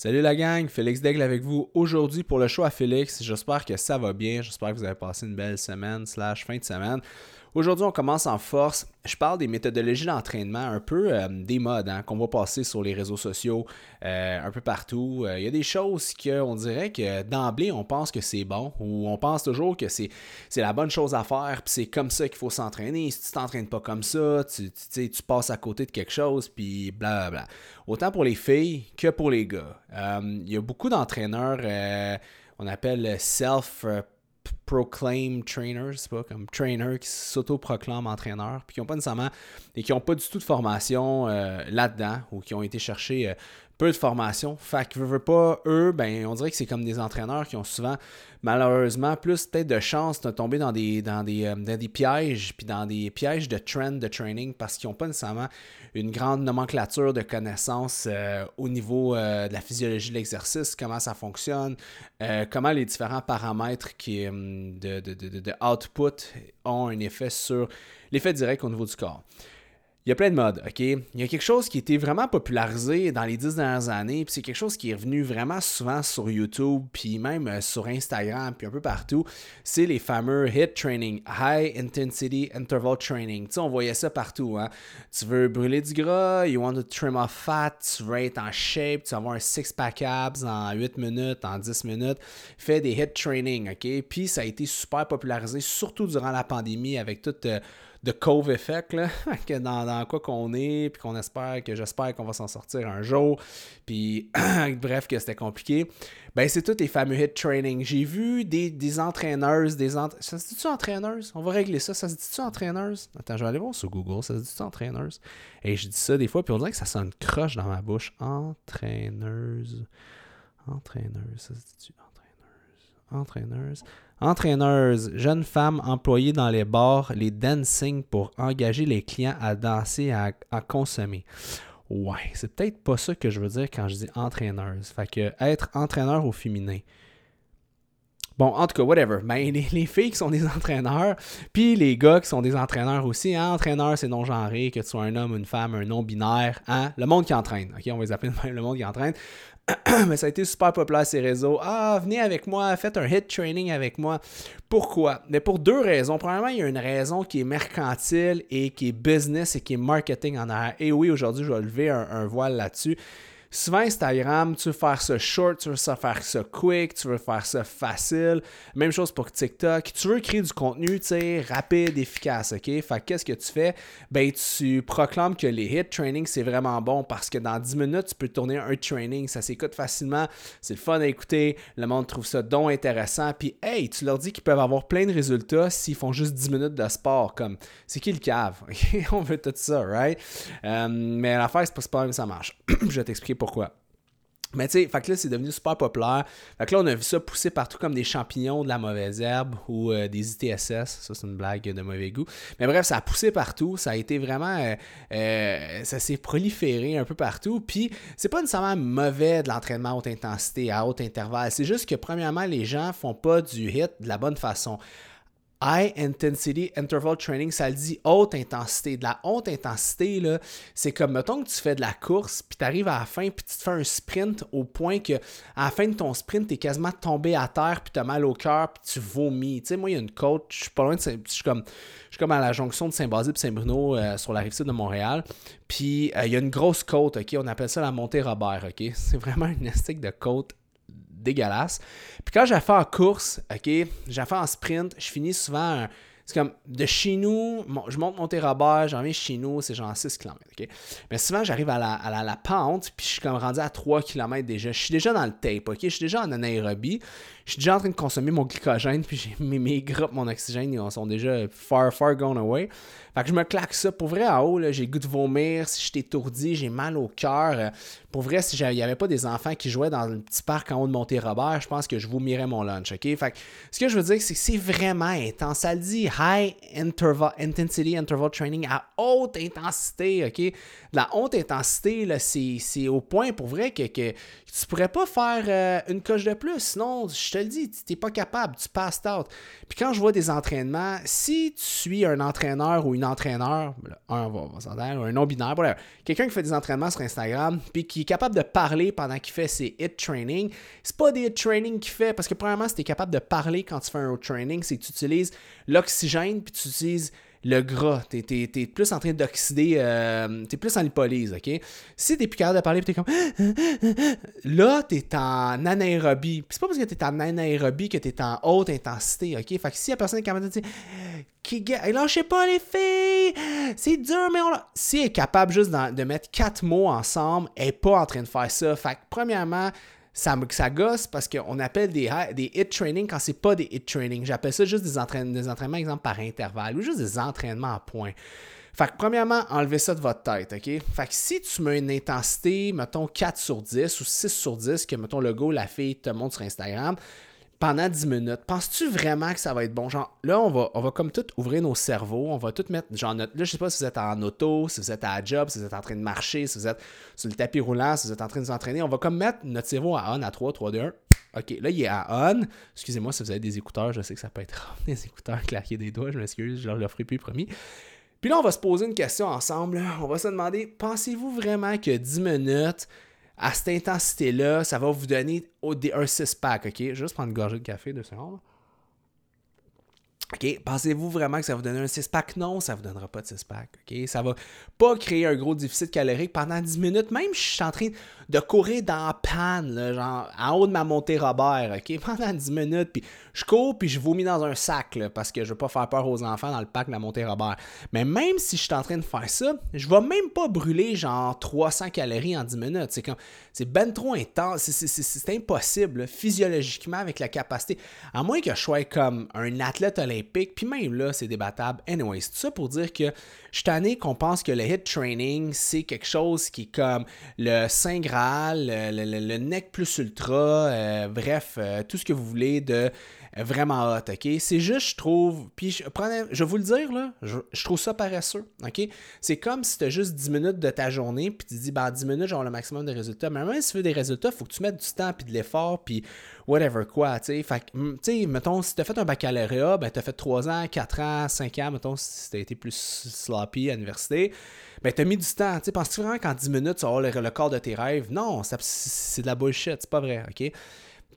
Salut la gang, Félix Daigle avec vous aujourd'hui pour le show à Félix. J'espère que ça va bien, j'espère que vous avez passé une belle semaine slash fin de semaine. Aujourd'hui, on commence en force. Je parle des méthodologies d'entraînement, un peu euh, des modes hein, qu'on va passer sur les réseaux sociaux, euh, un peu partout. Euh, il y a des choses qu'on dirait que d'emblée, on pense que c'est bon, ou on pense toujours que c'est, la bonne chose à faire, puis c'est comme ça qu'il faut s'entraîner. Si tu t'entraînes pas comme ça, tu, tu, tu passes à côté de quelque chose, puis blablabla. Autant pour les filles que pour les gars. il y a beaucoup d'entraîneurs, on appelle self proclaim trainers, c'est pas comme trainer qui s'auto-proclament entraîneurs, puis qui n'ont pas nécessairement et qui n'ont pas du tout de formation euh, là-dedans ou qui ont été chercher euh, peu de formation. Fait que veut, pas, eux, ben, on dirait que c'est comme des entraîneurs qui ont souvent, malheureusement, plus peut-être de chance de tomber dans des, dans des, euh, dans des pièges, puis dans des pièges de trend de training parce qu'ils n'ont pas nécessairement une grande nomenclature de connaissances euh, au niveau euh, de la physiologie de l'exercice, comment ça fonctionne, comment les différents paramètres qui, de, de, de, de output ont un effet sur l'effet direct au niveau du corps. Il y a plein de modes, OK? Il y a quelque chose qui a été vraiment popularisé dans les dix dernières années, puis c'est quelque chose qui est revenu vraiment souvent sur YouTube, puis même euh, sur Instagram, puis un peu partout. C'est les fameux HIT training, High Intensity Interval Training. Tu sais, on voyait ça partout, hein? Tu veux brûler du gras, you want to trim off fat, tu veux être en shape, tu veux avoir un six-pack abs en 8 minutes, en 10 minutes. Fais des HIT training, OK? Puis ça a été super popularisé, surtout durant la pandémie, avec toute... Euh, de Cove Effect, là, dans, dans, quoi qu'on est, puis qu'on espère, que j'espère qu'on va s'en sortir un jour, puis bref, que c'était compliqué. Ben, c'est tous les fameux hit training. J'ai vu des, des entraîneuses, des Ça se dit-tu entraîneuses? On va régler ça. Ça se dit-tu entraîneuses? Attends, je vais aller voir sur Google. Ça se dit-tu entraîneuses? Et je dis ça des fois, puis on dirait que ça sonne croche dans ma bouche. Entraîneuse. Entraîneuse. Ça se dit-tu entraîneuse? Entraîneuse. Entraîneuse, jeune femme employée dans les bars, les dancing pour engager les clients à danser à, consommer. Ouais, c'est peut-être pas ça que je veux dire quand je dis entraîneuse. Fait que être entraîneur au féminin. Bon, en tout cas, whatever. Ben, les, filles qui sont des entraîneurs, puis les gars qui sont des entraîneurs aussi. Hein? Entraîneur, c'est non-genré, que tu sois un homme, une femme, un non-binaire. Hein? Le monde qui entraîne. OK, on va les appeler le monde qui entraîne. mais ça a été super populaire ces réseaux. Ah, venez avec moi, faites un hit training avec moi. Pourquoi? Mais pour deux raisons. Premièrement, il y a une raison qui est mercantile et qui est business et qui est marketing en arrière. Et oui, aujourd'hui, je vais lever un voile là-dessus. Souvent, Instagram, tu veux faire ça short, tu veux faire ça quick, tu veux faire ça facile. Même chose pour TikTok. Tu veux créer du contenu, tu sais, rapide, efficace, OK? Fait qu'est-ce que tu fais? Ben, tu proclames que les hit training, c'est vraiment bon parce que dans 10 minutes, tu peux tourner un training. Ça s'écoute facilement, c'est le fun à écouter. Le monde trouve ça donc intéressant. Puis, hey, tu leur dis qu'ils peuvent avoir plein de résultats s'ils font juste 10 minutes de sport. Comme, c'est qui le cave? On veut tout ça, right? Euh, mais l'affaire, c'est pas, pas même ça marche. Je vais t'expliquer pourquoi. Mais tu sais, fait que là, c'est devenu super populaire. Fait que là, on a vu ça pousser partout comme des champignons de la mauvaise herbe ou euh, des ITSS. Ça, c'est une blague de mauvais goût. Mais bref, ça a poussé partout. Ça a été vraiment. Euh, euh, ça s'est proliféré un peu partout. Puis, c'est pas nécessairement mauvais de l'entraînement à haute intensité, à haute intervalle. C'est juste que, premièrement, les gens font pas du hit de la bonne façon. High Intensity Interval Training, ça le dit haute intensité. De la haute intensité, c'est comme, mettons que tu fais de la course, puis tu arrives à la fin, puis tu te fais un sprint au point que à la fin de ton sprint, tu es quasiment tombé à terre, puis tu as mal au cœur, puis tu vomis. Tu sais, moi, il y a une côte, je suis pas loin de. Je suis comme, je suis comme à la jonction de Saint-Basile et Saint-Bruno euh, sur la rive sud de Montréal. Puis euh, il y a une grosse côte, OK? On appelle ça la montée Robert, OK? C'est vraiment une estique de côte dégueulasse. Puis quand j'ai fait en course, OK, j'ai fait en sprint, je finis souvent c'est comme de chez nous, je monte Monté-Robert, j'en viens chez nous, c'est genre 6 km. OK? Mais souvent, j'arrive à la, à, la, pente, puis je suis comme rendu à 3 km déjà. Je suis déjà dans le tape, OK? Je suis déjà en anaérobie. Je suis déjà en train de consommer mon glycogène, puis mes, mes groupes, mon oxygène, ils sont déjà far, far gone away. Fait que je me claque ça. Pour vrai, en haut, j'ai goût de vomir. Si je suis étourdi, j'ai mal au cœur. Pour vrai, si il n'y avait pas des enfants qui jouaient dans le petit parc en haut de Monté-Robert, je pense que je vomirais mon lunch, OK? Fait que ce que je veux dire, c'est que c'est vraiment intense. Ça le dit high interval, intensity interval training à haute intensité, OK? La haute intensité, c'est au point pour vrai que, que tu pourrais pas faire euh, une coche de plus. Sinon, je te le dis, tu n'es pas capable, tu passes out. Puis quand je vois des entraînements, si tu suis un entraîneur ou une entraîneur, un va, un non-binaire, quelqu'un qui fait des entraînements sur Instagram, puis qui est capable de parler pendant qu'il fait ses hit training, c'est pas des hit training qu'il fait, parce que premièrement, si tu es capable de parler quand tu fais un hit training, c'est que tu utilises l'oxygène, puis tu utilises le gras. Tu es, plus en train d'oxyder. Euh, tu es plus en lipolyse, OK? Si tu plus capable de parler, tu es comme. Là, tu es en anaérobie. Puis c'est pas parce que tu es en anaérobie que tu es en haute intensité, OK? Fait que si la personne est capable de dire. Qui, lâchez pas les filles! C'est dur, mais on Si elle est capable juste de mettre quatre mots ensemble, elle n'est pas en train de faire ça. Fait que, premièrement, ça, ça gosse parce qu'on appelle des, des hit training quand c'est pas des hit training. J'appelle ça juste des, entraînements, des entraînements, exemple, par intervalle ou juste des entraînements à point. Fait que, premièrement, enlevez ça de votre tête, OK? Fait que si tu mets une intensité, mettons 4 sur 10 ou 6 sur 10, que, mettons, le go, la fille te montre sur Instagram, pendant 10 minutes, penses-tu vraiment que ça va être bon? Genre, là, on va, on va comme tout ouvrir nos cerveaux, on va tout mettre, genre, notre, là, je sais pas si vous êtes en auto, si vous êtes à la job, si vous êtes en train de marcher, si vous êtes sur le tapis roulant, si vous êtes en train de vous entraîner, on va comme mettre notre cerveau à on, à 3, 3, 2, 1. OK, là, il est à on. Excusez-moi si vous avez des écouteurs, je sais que ça peut être des écouteurs claquer des doigts, je m'excuse, je leur ferai plus promis. Puis là, on va se poser une question ensemble. On va se demander, pensez-vous vraiment que 10 minutes, à cette intensité-là, ça va vous donner un 6-pack, OK? Juste prendre une gorgée de café, deux secondes. OK, pensez-vous vraiment que ça va vous donner un 6-pack? Non, ça ne vous donnera pas de 6-pack. OK, ça va pas créer un gros déficit calorique pendant 10 minutes, même si je suis en train de courir dans la panne, genre en haut de ma montée Robert, OK, pendant 10 minutes, puis je cours, puis je vomis dans un sac, parce que je veux pas faire peur aux enfants dans le parc de la montée Robert. Mais même si je suis en train de faire ça, je vais même pas brûler genre 300 calories en 10 minutes. C'est comme, c'est ben trop intense, c'est impossible, physiologiquement, avec la capacité. À moins que je sois comme un athlète olympique puis même là, c'est débattable. Anyway, c'est tout ça pour dire que je suis qu'on pense que le hit training, c'est quelque chose qui est comme le Saint Graal, le, neck plus ultra, euh, bref, euh, tout ce que vous voulez de vraiment hot, OK? C'est juste, je trouve, puis je, je vais vous le dire, là, je, trouve ça paresseux, OK? C'est comme si tu as juste 10 minutes de ta journée, puis tu dis, ben, 10 minutes, j'aurai le maximum de résultats. Mais même si tu veux des résultats, faut que tu mettes du temps, puis de l'effort, puis whatever quoi, tu sais. Fait tu sais, mettons, si tu as fait un baccalauréat, ben, tu as fait 3 ans, 4 ans, 5 ans, mettons, si tu as été plus sloppy à l'université, ben, tu as mis du temps, tu sais. Penses-tu vraiment qu'en 10 minutes, tu vas avoir le, corps de tes rêves? Non, c'est de la bullshit, c'est pas vrai, OK?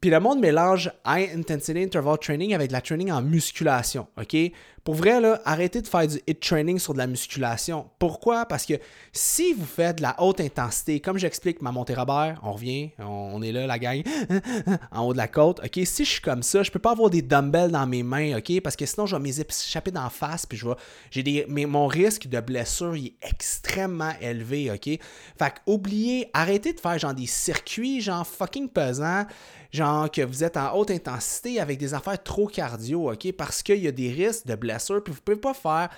Puis le monde mélange high intensity interval training avec la training en musculation, OK? Pour vrai, là, arrêtez de faire du hit training sur de la musculation. Pourquoi? Parce que si vous faites de la haute intensité, comme j'explique ma montée Robert, on revient, on, est là, la gang, en haut de la côte, OK? Si je suis comme ça, je peux pas avoir des dumbbells dans mes mains, OK? Parce que sinon, je vais m'échapper d'en face, puis je vais, j'ai des, mais mon risque de blessure est extrêmement élevé, OK? Fait oubliez, arrêtez de faire genre des circuits, genre fucking pesants, genre que vous êtes en haute intensité avec des affaires trop cardio, OK? Parce qu'il y a des risques de blessure puis vous pouvez pas faire,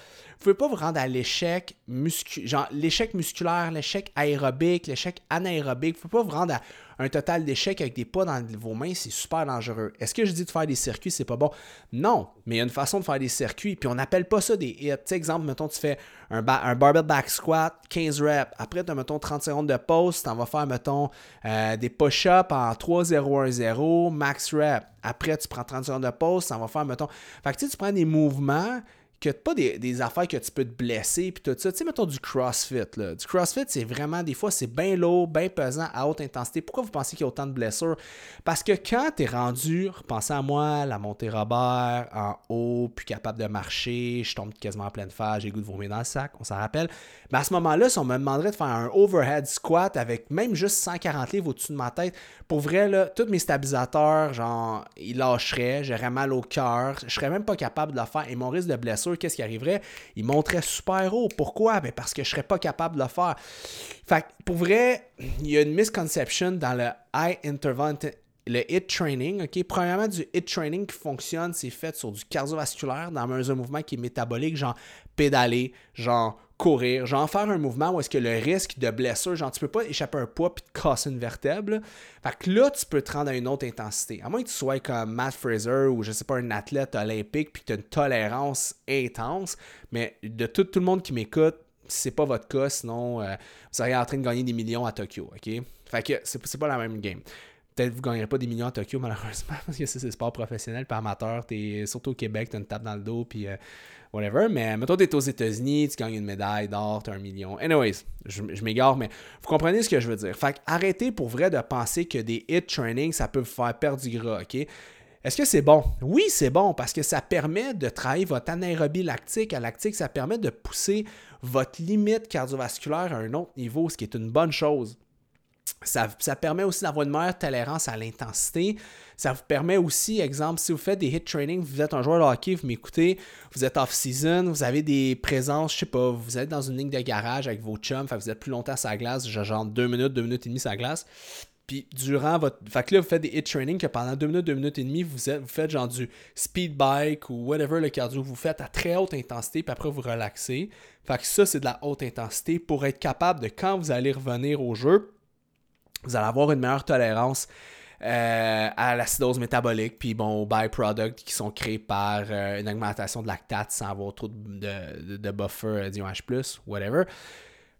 pouvez pas vous rendre à l'échec muscu, genre l'échec musculaire, l'échec aérobique, l'échec anaérobique, vous pouvez pas vous rendre à un total d'échecs avec des pas dans vos mains, c'est super dangereux. Est-ce que je dis de faire des circuits, c'est pas bon? Non, mais il y a une façon de faire des circuits, puis on n'appelle pas ça des hits. Exemple, mettons, tu fais un, barbell back squat, 15 reps. Après, tu as, mettons, 30 secondes de pause, tu vas faire, mettons, euh, des push-ups en 3-0-1-0, max rep. Après, tu prends 30 secondes de pause, tu vas faire, mettons... Fait que tu prends des mouvements que pas des, affaires que tu peux te blesser puis tout ça. Tu sais, mettons du CrossFit. Là. Du CrossFit, c'est vraiment, des fois, c'est bien lourd, bien pesant, à haute intensité. Pourquoi vous pensez qu'il y a autant de blessures? Parce que quand tu es rendu, repensez à moi, la montée Robert, en haut, plus capable de marcher, je tombe quasiment en pleine phase, j'ai goût de vomir dans le sac, on s'en rappelle. Mais à ce moment-là, si on me demanderait de faire un overhead squat avec même juste 140 livres au-dessus de ma tête, pour vrai, là, tous mes stabilisateurs, genre, ils lâcheraient, j'aurais mal au cœur, je serais même pas capable de le faire et mon risque de blessure qu'est-ce qui arriverait? Il monterait super haut. Pourquoi? Ben parce que je serais pas capable de le faire. Fait pour vrai, il y a une misconception dans le high interval le hit training, OK? Premièrement, du hit training qui fonctionne, c'est fait sur du cardiovasculaire, dans un mouvement qui est métabolique, genre pédaler, genre courir, genre faire un mouvement où est-ce que le risque de blessure, genre tu peux pas échapper un poids puis te casser une vertèbre. Fait que là, tu peux te rendre à une autre intensité. À moins que tu sois comme Matt Fraser ou je sais pas, un athlète olympique puis tu as une tolérance intense, mais de tout, tout le monde qui m'écoute, c'est pas votre cas, sinon euh, vous seriez en train de gagner des millions à Tokyo, ok? Fait que c'est pas la même game. Peut-être que vous ne gagnerez pas des millions à Tokyo, malheureusement, parce que c'est sport professionnel, pas amateur. Es, surtout au Québec, tu as une tape dans le dos, puis euh, whatever. Mais mettons, tu es aux États-Unis, tu gagnes une médaille d'or, tu as un million. Anyways, je, m'égare, mais vous comprenez ce que je veux dire. Fait arrêtez pour vrai de penser que des hit training, ça peut vous faire perdre du gras, OK? Est-ce que c'est bon? Oui, c'est bon parce que ça permet de travailler votre anaérobie lactique. À lactique, ça permet de pousser votre limite cardiovasculaire à un autre niveau, ce qui est une bonne chose. Ça, permet aussi d'avoir une meilleure tolérance à l'intensité. Ça vous permet aussi, exemple, si vous faites des hit training, vous êtes un joueur de hockey, vous m'écoutez, vous êtes off-season, vous avez des présences, je sais pas, vous êtes dans une ligne de garage avec vos chums, vous êtes plus longtemps sur la glace, genre deux minutes, deux minutes et demie sur la glace. Puis durant votre. Fait que là, vous faites des hit training que pendant deux minutes, deux minutes et demie, vous, êtes, vous faites genre du speed bike ou whatever le cardio vous faites à très haute intensité, puis après vous relaxez. Fait que ça, c'est de la haute intensité pour être capable de, quand vous allez revenir au jeu, vous allez avoir une meilleure tolérance euh, à l'acidose métabolique, puis bon, aux byproducts qui sont créés par euh, une augmentation de lactate sans avoir trop de, de, buffer euh, d'ion H+, whatever.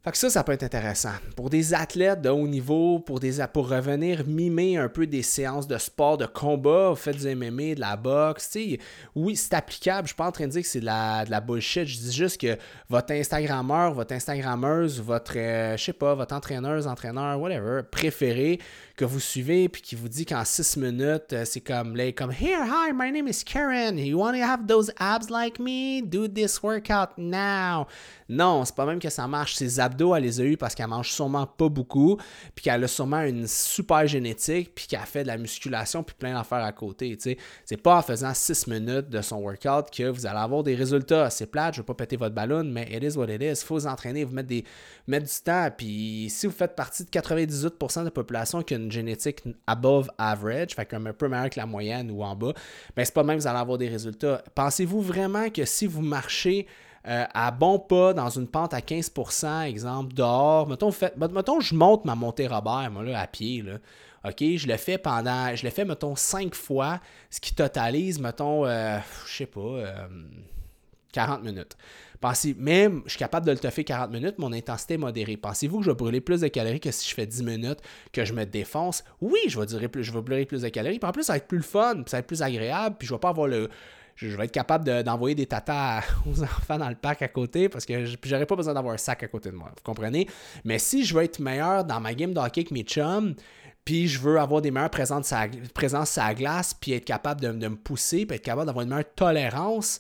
Fait que ça, ça peut être intéressant. Pour des athlètes de haut niveau, pour, des, pour revenir mimer un peu des séances de sport, de combat, faites du MMA, de la boxe, sais, oui, c'est applicable. Je suis pas en train de dire que c'est de la, de la bullshit. Je dis juste que votre Instagrammeur, votre Instagrammeuse, votre, euh, je sais pas, votre entraîneuse, entraîneur, whatever, préféré, que vous suivez puis qui vous dit qu'en 6 minutes, euh, c'est comme, là, comme Here, hi, my name is Karen. You want to have those abs like me? Do this workout now. Non, c'est pas même que ça marche. Ses abdos, elle les a eu parce qu'elle mange sûrement pas beaucoup, puis qu'elle a sûrement une super génétique, puis qu'elle fait de la musculation, puis plein d'affaires à côté. C'est pas en faisant 6 minutes de son workout que vous allez avoir des résultats. C'est plate, je veux pas péter votre ballon, mais it is what it is. Il faut vous entraîner, vous mettre, des, mettre du temps. Puis si vous faites partie de 98% de la population qui a génétique above average, fait comme un peu meilleur que la moyenne ou en bas, ben c'est pas même que vous allez avoir des résultats. Pensez-vous vraiment que si vous marchez euh, à bon pas dans une pente à 15%, exemple, dehors, mettons, fait, mettons je monte ma montée Robert, moi, là, à pied, là. OK, je le fais pendant, je le fais, mettons, 5 fois, ce qui totalise, mettons, euh, je sais pas, 40 euh, minutes. Pensez, même, je suis capable de le toffer 40 minutes, mon intensité est modérée. Pensez-vous que je vais brûler plus de calories que si je fais 10 minutes, que je me défonce? Oui, je vais, plus, je vais brûler plus de calories. Puis en plus, ça va être plus fun, ça va être plus agréable, puis je vais pas avoir le. Je, vais être capable d'envoyer des tatas aux enfants dans le parc à côté parce que j'aurais pas besoin d'avoir un sac à côté de moi. Vous comprenez? Mais si je veux être meilleur dans ma game de hockey que mes chums, puis je veux avoir des meilleures présences à, glace, puis être capable de, de me pousser, puis être capable d'avoir une meilleure tolérance,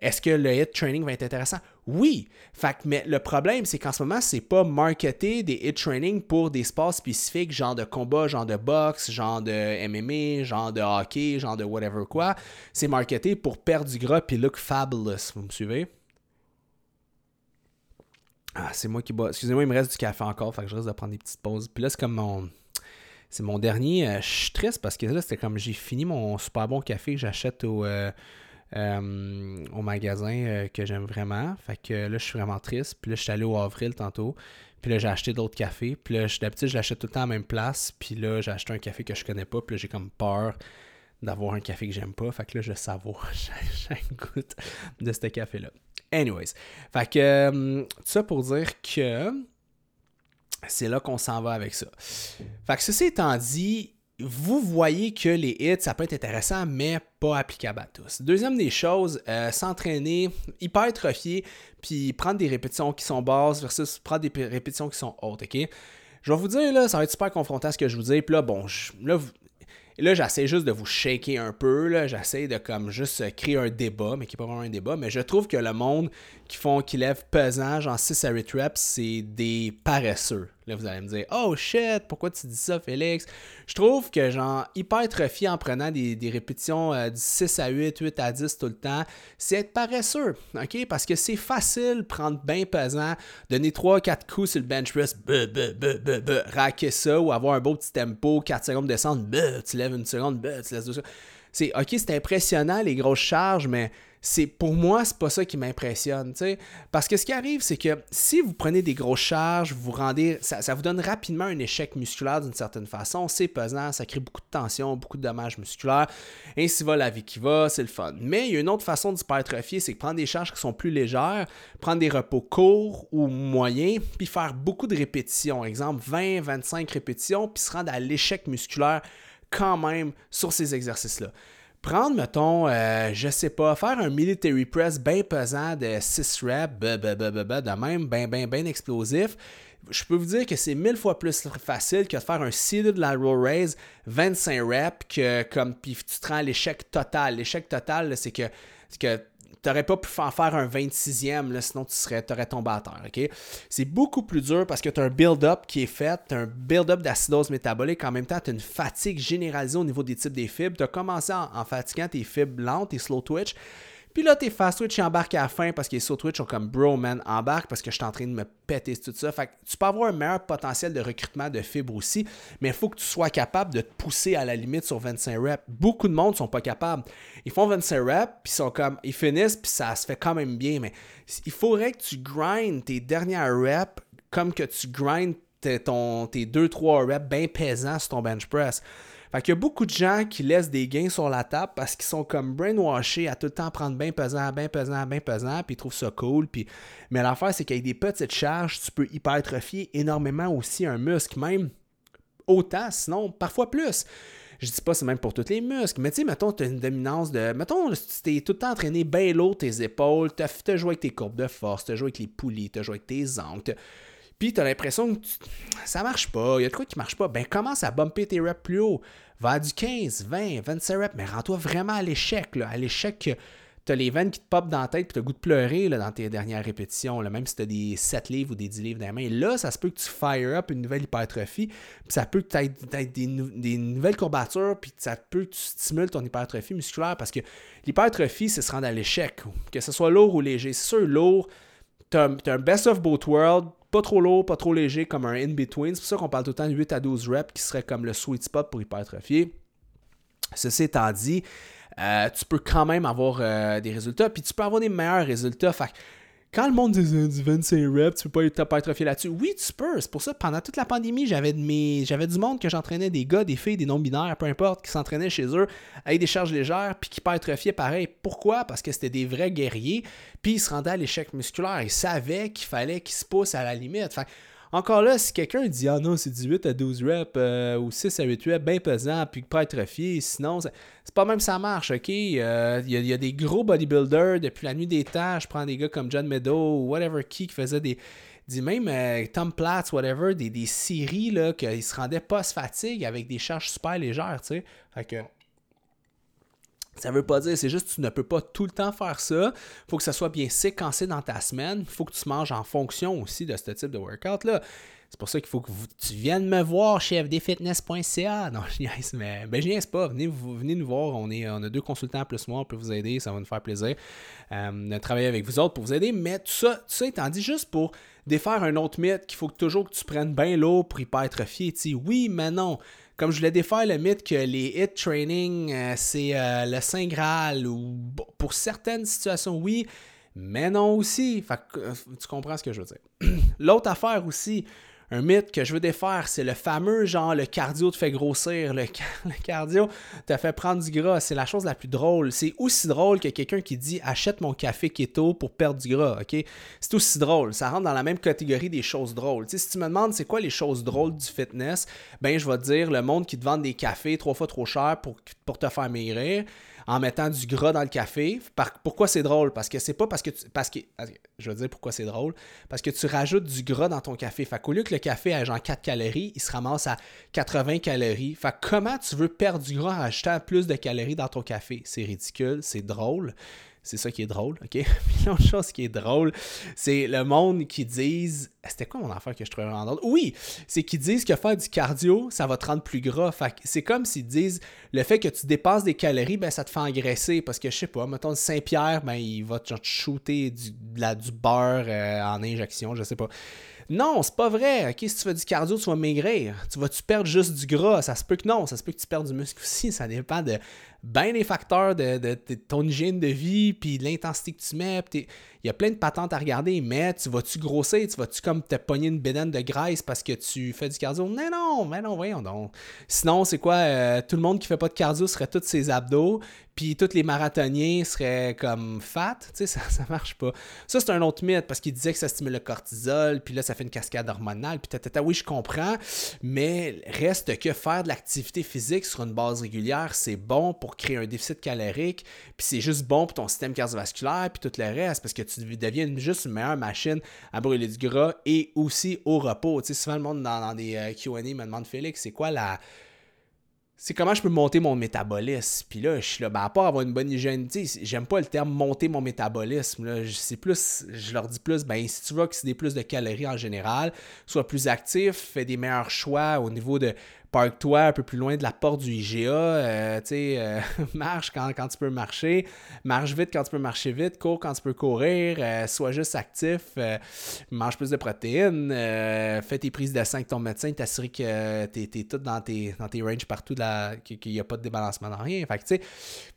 est-ce que le hit training va être intéressant? Oui. Fait mais le problème, c'est qu'en ce moment, c'est pas marketer des hit training pour des sports spécifiques, genre de combat, genre de boxe, genre de MMA, genre de hockey, genre de whatever quoi. C'est marketé pour perdre du gras puis look fabulous. Vous me suivez? Ah, c'est moi qui bois. Excusez-moi, il me reste du café encore, fait que je risque de prendre des petites pauses. Puis là, c'est comme mon. C'est mon dernier. Euh, je suis triste parce que là, c'était comme j'ai fini mon super bon café que j'achète au. Euh, euh, au magasin euh, que j'aime vraiment. Fait que là, je suis vraiment triste. Puis là, je suis allé au Avril tantôt. Puis là, j'ai acheté d'autres cafés. Puis là, d'habitude, je l'achète tout le temps à la même place. Puis là, j'ai acheté un café que je connais pas. Puis là, j'ai comme peur d'avoir un café que j'aime pas. Fait que là, je savoure chaque goutte de ce café-là. Anyways. Fait que, euh, tout ça pour dire que c'est là qu'on s'en va avec ça. Fait que ceci étant dit, vous voyez que les hits, ça peut être intéressant, mais pas applicable à tous. Deuxième des choses, euh, s'entraîner, hypertrophier, puis prendre des répétitions qui sont basses versus prendre des répétitions qui sont hautes, ok? Je vais vous dire, là, ça va être super confrontant à ce que je vous dis. Puis là, bon, là, là, j'essaie juste de vous shaker un peu. Là, j'essaie de comme juste créer un débat, mais qui n'est pas vraiment un débat. Mais je trouve que le monde qui font qui lève pesant, genre 6 à 8 reps, c'est des paresseux. Là, vous allez me dire, oh shit, pourquoi tu dis ça, Félix? Je trouve que, genre, hypertrophie en prenant des, répétitions euh, du 6 à 8, 8 à 10 tout le temps, c'est être paresseux, OK? Parce que c'est facile prendre bien pesant, donner 3-4 coups sur le bench press, raquer ça ou avoir un beau petit tempo, 4 secondes descendre, tu lèves une seconde, tu laisses deux secondes. C'est, OK, c'est impressionnant les grosses charges, mais c'est pour moi, c'est pas ça qui m'impressionne. Parce que ce qui arrive, c'est que si vous prenez des grosses charges, vous rendez. Ça, vous donne rapidement un échec musculaire d'une certaine façon. C'est pesant, ça crée beaucoup de tension, beaucoup de dommages musculaires. Ainsi va la vie qui va, c'est le fun. Mais il y a une autre façon d'hypertrophier, c'est que prendre des charges qui sont plus légères, prendre des repos courts ou moyens, puis faire beaucoup de répétitions. Exemple, 20, 25 répétitions, puis se rendre à l'échec musculaire quand même sur ces exercices-là prendre, mettons, euh, je sais pas, faire un military press bien pesant de 6 reps, de même, bien, bien, bien explosif, je peux vous dire que c'est mille fois plus facile que de faire un seated lateral raise 25 reps que comme puis tu te rends l'échec total. L'échec total, c'est que, que n'aurais pas pu en faire un 26e, là, sinon tu serais, aurais tombé à terre. C'est beaucoup plus dur parce que tu as un build-up qui est fait, tu as un build-up d'acidose métabolique, en même temps, tu as une fatigue généralisée au niveau des types des fibres. Tu as commencé en, en fatiguant tes fibres lentes, tes slow twitch. Puis là, tes fast twitch, ils embarquent à la fin parce que les slow twitch sont comme bro, man, embarque parce que je suis en train de me péter tout ça. Fait que tu peux avoir un meilleur potentiel de recrutement de fibres aussi, mais il faut que tu sois capable de te pousser à la limite sur 25 reps. Beaucoup de monde sont pas capables. Ils font 25 reps, puis sont comme, ils finissent, puis ça se fait quand même bien, mais il faudrait que tu grindes tes dernières reps comme que tu grindes tes 2-3 reps bien pesants sur ton bench press. Fait qu'il y a beaucoup de gens qui laissent des gains sur la table parce qu'ils sont comme brainwashés à tout le temps prendre bien pesant, bien pesant, bien pesant, puis ils trouvent ça cool. Puis... Mais l'affaire, c'est qu'avec des petites charges, tu peux hypertrophier énormément aussi un muscle, même autant, sinon parfois plus. Je dis pas c'est même pour tous les muscles, mais tu sais, mettons, tu as une dominance de. Mettons, tu t'es tout le temps entraîné bien lourd tes épaules, tu as, joué avec tes courbes de force, tu as joué avec les poulies, tu as joué avec tes angles, puis tu as l'impression que ça marche pas, il y a de quoi qui marche pas, ben commence à bumper tes reps plus haut. Va du 15, 20, 25 reps, mais rends-toi vraiment à l'échec, à l'échec que tu as les veines qui te popent dans la tête puis tu as goût de pleurer là, dans tes dernières répétitions, là, même si tu as des 7 livres ou des 10 livres dans les mains. Là, ça se peut que tu fire up une nouvelle hypertrophie, puis ça peut que tu aies des, des, nouvelles courbatures, puis ça peut que tu stimules ton hypertrophie musculaire parce que l'hypertrophie, c'est se rendre à l'échec, que ce soit lourd ou léger. C'est sûr, lourd, tu as, un best of both worlds, pas trop lourd, pas trop léger, comme un in-between. C'est pour ça qu'on parle tout le temps de 8 à 12 reps qui serait comme le sweet spot pour hypertrophier. Ceci étant dit, euh, tu peux quand même avoir euh, des résultats, puis tu peux avoir des meilleurs résultats. Fait quand le monde dit du 25 reps, tu peux pas hypertrophier là-dessus. Oui, tu peux. C'est pour ça pendant toute la pandémie, j'avais mes... j'avais du monde que j'entraînais, des gars, des filles, des non-binaires, peu importe, qui s'entraînaient chez eux avec des charges légères, puis qui hypertrophiaient pareil. Pourquoi? Parce que c'était des vrais guerriers, puis ils se rendaient à l'échec musculaire. Ils savaient qu'il fallait qu'ils se poussent à la limite. Fait encore là, si quelqu'un dit Ah non, c'est 18 à 12 reps euh, ou 6 à 8 reps, bien pesant, puis pas hypertrophié, sinon, c'est pas même ça marche, ok? Euh, il y, a des gros bodybuilders depuis la nuit des temps. Je prends des gars comme John Meadow ou whatever qui qui faisait des. Dit même euh, Tom Platz, whatever, des, des séries là, qu'ils se rendaient post-fatigue avec des charges super légères, tu sais. Fait que ça veut pas dire, c'est juste que tu ne peux pas tout le temps faire ça. Il faut que ça soit bien séquencé dans ta semaine. Il faut que tu manges en fonction aussi de ce type de workout-là. C'est pour ça qu'il faut que tu viennes me voir chez fdfitness.ca. Non, je niaise, mais ben, je niaise pas. Venez, venez nous voir. On, est, on a deux consultants plus moi. On peut vous aider. Ça va nous faire plaisir euh, de travailler avec vous autres pour vous aider. Mais tout ça, tout ça étant dit, juste pour défaire un autre mythe qu'il faut toujours que tu prennes bien l'eau pour hypertrophier. sais, oui, mais non. Comme je voulais défaire le mythe que les hit training, euh, c'est euh, le Saint Graal, ou pour certaines situations, oui, mais non aussi. Fait euh, tu comprends ce que je veux dire. L'autre affaire aussi, un mythe que je veux défaire, c'est le fameux genre le cardio te fait grossir. Le, cardio te fait prendre du gras. C'est la chose la plus drôle. C'est aussi drôle que quelqu'un qui dit achète mon café keto pour perdre du gras. ok? C'est aussi drôle. Ça rentre dans la même catégorie des choses drôles. si tu me demandes c'est quoi les choses drôles du fitness, ben je vais te dire le monde qui te vend des cafés trois fois trop cher pour, pour te faire maigrir en mettant du gras dans le café. pourquoi c'est drôle? Parce que c'est pas parce que tu. Parce que. Je veux dire pourquoi c'est drôle. Parce que tu rajoutes du gras dans ton café. Fait qu'au lieu que le café ait genre 4 calories, il se ramasse à 80 calories. Fait comment tu veux perdre du gras en ajoutant plus de calories dans ton café? C'est ridicule, c'est drôle. C'est ça qui est drôle, OK? Puis l'autre chose qui est drôle, c'est le monde qui disent. C'était quoi mon affaire que je trouvais drôle? Oui, c'est qu'ils disent que faire du cardio, ça va te rendre plus gras. Fait c'est comme s'ils disent le fait que tu dépasses des calories, ben ça te fait engraisser. Parce que je sais pas, mettons Saint-Pierre, ben il va te shooter du, du beurre euh, en injection, je sais pas. Non, c'est pas vrai. OK, si tu fais du cardio, tu vas maigrir. Tu vas-tu perdre juste du gras? Ça se peut que non. Ça se peut que tu perdes du muscle aussi. Ça dépend de bien des facteurs de, ton hygiène de vie, puis l'intensité que tu mets. Il y a plein de patentes à regarder, mais tu vas-tu grossir? Tu vas-tu comme te pogner une bédaine de graisse parce que tu fais du cardio? Mais non, mais non, voyons donc. Sinon, c'est quoi? Euh, tout le monde qui fait pas de cardio serait tous ses abdos, puis tous les marathoniens seraient comme fat, tu sais, ça, ça marche pas. Ça, c'est un autre mythe, parce qu'il disait que ça stimule le cortisol, puis là, ça fait une cascade hormonale, puis tata, oui, je comprends, mais reste que faire de l'activité physique sur une base régulière, c'est bon pour créer un déficit calorique, puis c'est juste bon pour ton système cardiovasculaire, puis tout le reste, parce que tu deviens juste une meilleure machine à brûler du gras et aussi au repos. Tu sais, souvent, le monde dans, des euh, Q&A me demande, Félix, c'est quoi la c'est comment je peux monter mon métabolisme? Puis là, je suis là, ben, à part avoir une bonne hygiène, j'aime pas le terme monter mon métabolisme. Là. C'est plus, je leur dis plus, ben, si tu veux des plus de calories en général, sois plus actif, fais des meilleurs choix au niveau de parque-toi un peu plus loin de la porte du IGA, euh, tu sais, euh, marche quand, quand, tu peux marcher, marche vite quand tu peux marcher vite, cours quand tu peux courir, euh, sois juste actif, mange plus de protéines, fais tes prises de sang avec ton médecin, t'assurer que tu es, tout dans tes, dans tes ranges partout, qu'il n'y a pas de débalancement dans rien. Tu sais,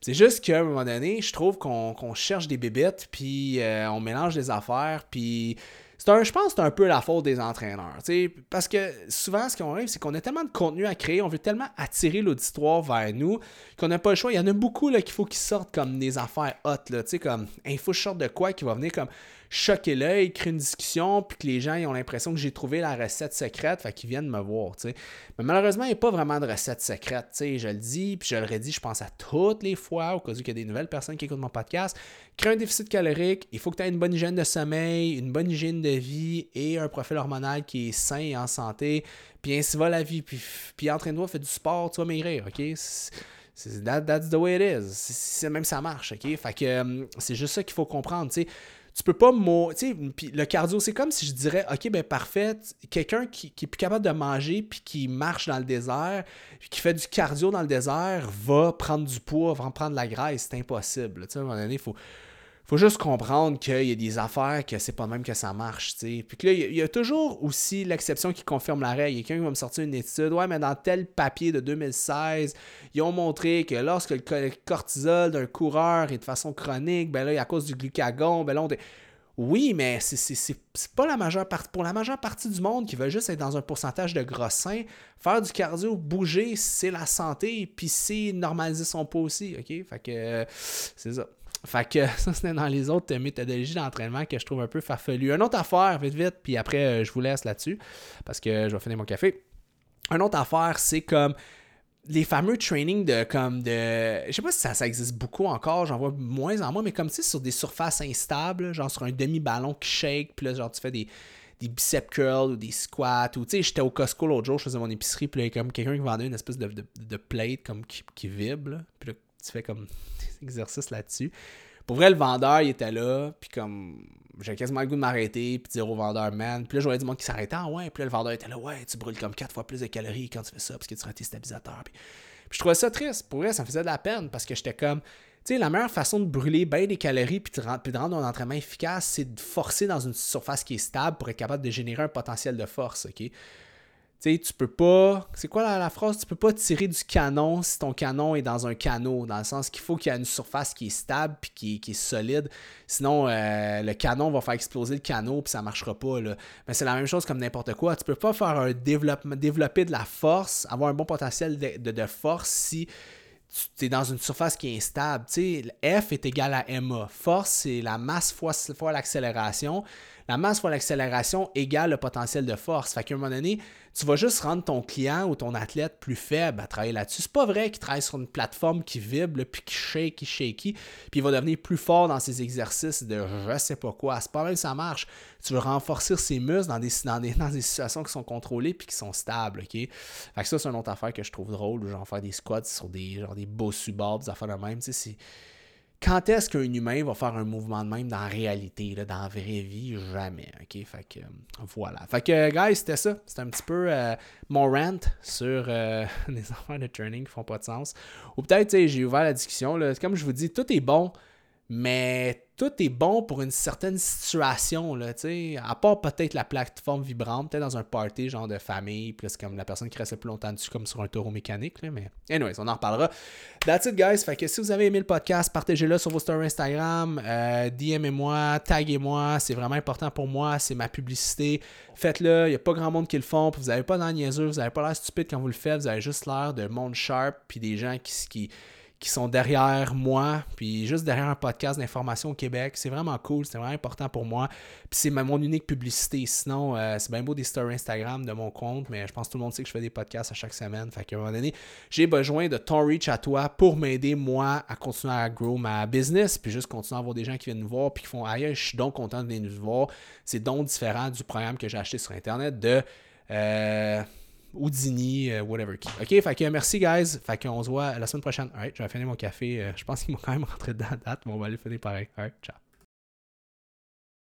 c'est juste qu'à un moment donné, je trouve qu'on cherche des bébites, puis on mélange des affaires, puis je pense que c'est un peu la faute des entraîneurs. Parce que souvent, ce qu'on arrive, c'est qu'on a tellement de contenu à créer, on veut tellement attirer l'auditoire vers nous qu'on n'a pas le choix. Il y en a beaucoup qu'il faut qu'ils sortent comme des affaires hot, là, comme info short de quoi qui va venir comme choquer l'œil, créer une discussion, puis que les gens ont l'impression que j'ai trouvé la recette secrète, fait qu'ils viennent me voir. sais. Mais malheureusement, il n'y a pas vraiment de recette secrète. sais. Je le dis, puis je le redis, je pense à toutes les fois, au cas où il y a des nouvelles personnes qui écoutent mon podcast. Créer un déficit calorique, il faut que tu aies une bonne hygiène de sommeil, une bonne hygiène de vie et un profil hormonal qui est sain et en santé. Puis ainsi va la vie. Puis, puis entraîne-toi, fais du sport, tu vas maigrir, OK? That, that's the way it is. Même ça marche, OK? Fait que euh, c'est juste ça qu'il faut comprendre, tu sais tu peux pas puis le cardio c'est comme si je dirais OK ben parfait quelqu'un qui, qui, est plus capable de manger puis qui marche dans le désert puis qui fait du cardio dans le désert va prendre du poids va prendre de la graisse c'est impossible tu sais à un moment donné il faut faut juste comprendre qu'il y a des affaires que c'est pas même que ça marche, tu Puis que là, il y, a toujours aussi l'exception qui confirme la règle. Il y a quelqu'un qui va me sortir une étude. Ouais, mais dans tel papier de 2016, ils ont montré que lorsque le cortisol d'un coureur est de façon chronique, ben là, à cause du glucagon, ben là, Oui, mais c'est pas la majeure partie. Pour la majeure partie du monde qui veut juste être dans un pourcentage de gras sain, faire du cardio, bouger, c'est la santé, puis c'est normaliser son poids aussi, OK? Fait que euh, c'est ça. Fait que ça, c'était dans les autres méthodologies d'entraînement que je trouve un peu farfelu. Une autre affaire, vite, vite, puis après, euh, je vous laisse là-dessus parce que je vais finir mon café. Une autre affaire, c'est comme les fameux trainings de comme de je sais pas si ça, ça existe beaucoup encore j'en vois moins en moins mais comme tu sais sur des surfaces instables genre sur un demi ballon qui shake puis là genre tu fais des des biceps curls ou des squats ou tu sais j'étais au Costco l'autre jour je faisais mon épicerie puis là comme quelqu'un qui vendait une espèce de, de, plate comme qui, qui vibre puis là tu fais comme des exercices là-dessus. Pour vrai, le vendeur, il était là, puis comme j'avais quasiment le goût de m'arrêter, puis dire au vendeur, man. Puis là, je voyais du monde qui s'arrêtait, ah ouais, puis le vendeur était là, ouais, tu brûles comme 4 fois plus de calories quand tu fais ça, parce que tu rates tes stabilisateurs. Puis, je trouvais ça triste. Pour vrai, ça me faisait de la peine, parce que j'étais comme, tu sais, la meilleure façon de brûler bien des calories puis de, puis de rendre un entraînement efficace, c'est de forcer dans une surface qui est stable pour être capable de générer un potentiel de force, ok? Sais, tu peux pas. C'est quoi la, phrase? Tu peux pas tirer du canon si ton canon est dans un canot, dans le sens qu'il faut qu'il y ait une surface qui est stable puis qui, est solide. Sinon, euh, le canon va faire exploser le canot puis ça marchera pas. Là. Mais c'est la même chose comme n'importe quoi. Tu peux pas faire un développement, développer de la force, avoir un bon potentiel de, force si tu es dans une surface qui est instable. Tu sais, F est égal à MA. Force, c'est la masse fois, fois l'accélération. La masse fois l'accélération égale le potentiel de force. Fait qu'à un moment donné, tu vas juste rendre ton client ou ton athlète plus faible à travailler là-dessus. C'est pas vrai qu'il travaille sur une plateforme qui vibre, puis qui shake, qui shaky, puis il va devenir plus fort dans ses exercices de je sais pas quoi. C'est pas que ça marche. Tu veux renforcer ses muscles dans des, dans des, situations qui sont contrôlées puis qui sont stables, ok? Fait que ça, c'est une autre affaire que je trouve drôle, genre faire des squats sur des, genre des beaux subords, des affaires de même, tu sais, quand est-ce qu'un humain va faire un mouvement de même dans la réalité, là, dans la vraie vie? Jamais. OK? Fait que euh, voilà. Fait que, guys, c'était ça. C'était un petit peu euh, mon rant sur euh, des affaires de training qui font pas de sens. Ou peut-être, j'ai ouvert la discussion. Là. Comme je vous dis, tout est bon, mais tout est bon pour une certaine situation, là, à part peut-être la plateforme vibrante, peut-être dans un party genre de famille, plus comme la personne qui reste le plus longtemps dessus, comme sur un taureau mécanique, là, mais anyways, on en reparlera. That's it, guys. Fait que si vous avez aimé le podcast, partagez-le sur vos stories Instagram, euh, DMez-moi, taguez-moi, c'est vraiment important pour moi, c'est ma publicité. Faites-le, il n'y a pas grand monde qui le font, vous n'avez pas dans vous n'avez pas l'air stupide quand vous le faites, vous avez juste l'air de monde sharp, puis des gens qui qui sont derrière moi, puis juste derrière un podcast d'information au Québec. C'est vraiment cool, c'est vraiment important pour moi. Puis c'est mon unique publicité. Sinon, euh, c'est bien beau des stories Instagram de mon compte, mais je pense que tout le monde sait que je fais des podcasts à chaque semaine. Fait qu'à un moment donné, j'ai besoin de ton reach à toi pour m'aider, moi, à continuer à grow ma business, puis juste continuer à avoir des gens qui viennent nous voir, puis qui font Aïe, je suis donc content de venir nous voir. C'est donc différent du programme que j'ai acheté sur Internet de. Euh, Houdini, euh, whatever. Ok, fait que merci, guys. Fait qu'on se voit la semaine prochaine. Alright, je vais finir mon café. Euh, je pense qu'il m'a quand même rentré dedans la date, mais on va aller finir pareil. Alright, ciao.